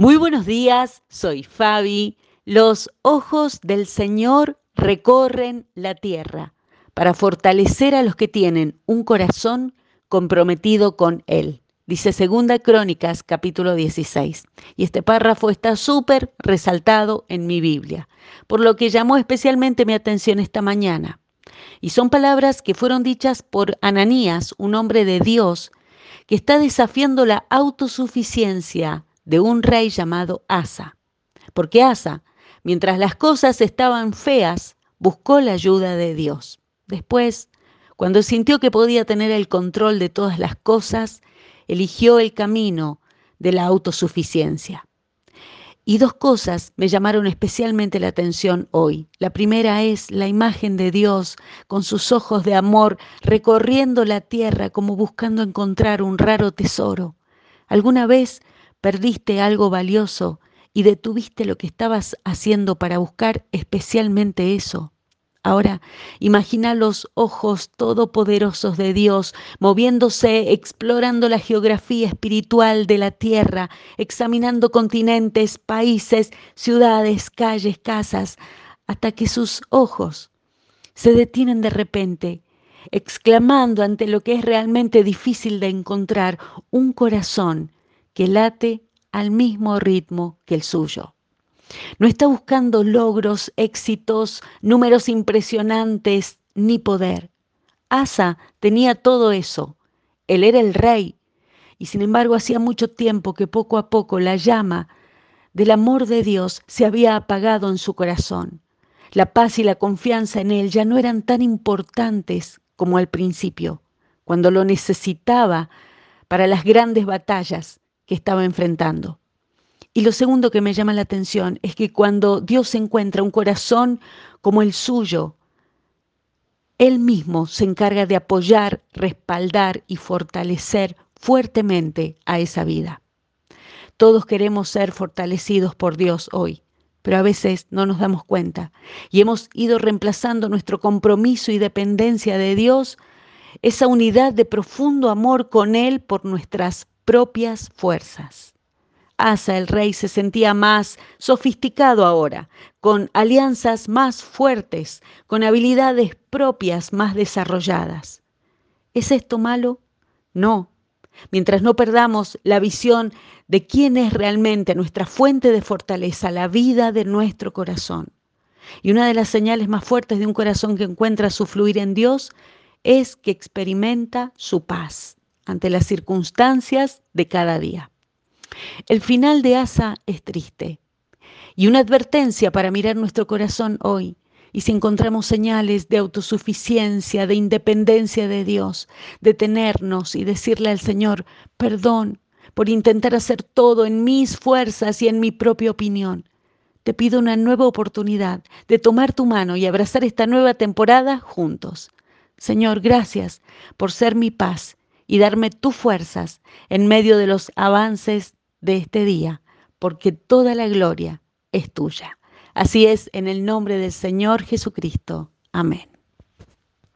Muy buenos días, soy Fabi. Los ojos del Señor recorren la tierra para fortalecer a los que tienen un corazón comprometido con Él. Dice Segunda Crónicas, capítulo 16. Y este párrafo está súper resaltado en mi Biblia, por lo que llamó especialmente mi atención esta mañana. Y son palabras que fueron dichas por Ananías, un hombre de Dios, que está desafiando la autosuficiencia de un rey llamado Asa. Porque Asa, mientras las cosas estaban feas, buscó la ayuda de Dios. Después, cuando sintió que podía tener el control de todas las cosas, eligió el camino de la autosuficiencia. Y dos cosas me llamaron especialmente la atención hoy. La primera es la imagen de Dios con sus ojos de amor recorriendo la tierra como buscando encontrar un raro tesoro. ¿Alguna vez perdiste algo valioso y detuviste lo que estabas haciendo para buscar especialmente eso? Ahora, imagina los ojos todopoderosos de Dios moviéndose, explorando la geografía espiritual de la tierra, examinando continentes, países, ciudades, calles, casas, hasta que sus ojos se detienen de repente, exclamando ante lo que es realmente difícil de encontrar, un corazón que late al mismo ritmo que el suyo. No está buscando logros, éxitos, números impresionantes, ni poder. Asa tenía todo eso. Él era el rey. Y sin embargo hacía mucho tiempo que poco a poco la llama del amor de Dios se había apagado en su corazón. La paz y la confianza en Él ya no eran tan importantes como al principio, cuando lo necesitaba para las grandes batallas que estaba enfrentando. Y lo segundo que me llama la atención es que cuando Dios encuentra un corazón como el suyo, Él mismo se encarga de apoyar, respaldar y fortalecer fuertemente a esa vida. Todos queremos ser fortalecidos por Dios hoy, pero a veces no nos damos cuenta y hemos ido reemplazando nuestro compromiso y dependencia de Dios, esa unidad de profundo amor con Él por nuestras propias fuerzas. Asa, el rey, se sentía más sofisticado ahora, con alianzas más fuertes, con habilidades propias más desarrolladas. ¿Es esto malo? No. Mientras no perdamos la visión de quién es realmente nuestra fuente de fortaleza, la vida de nuestro corazón. Y una de las señales más fuertes de un corazón que encuentra su fluir en Dios es que experimenta su paz ante las circunstancias de cada día. El final de Asa es triste y una advertencia para mirar nuestro corazón hoy. Y si encontramos señales de autosuficiencia, de independencia de Dios, detenernos y decirle al Señor, perdón por intentar hacer todo en mis fuerzas y en mi propia opinión. Te pido una nueva oportunidad de tomar tu mano y abrazar esta nueva temporada juntos. Señor, gracias por ser mi paz y darme tus fuerzas en medio de los avances de este día, porque toda la gloria es tuya. Así es, en el nombre del Señor Jesucristo. Amén.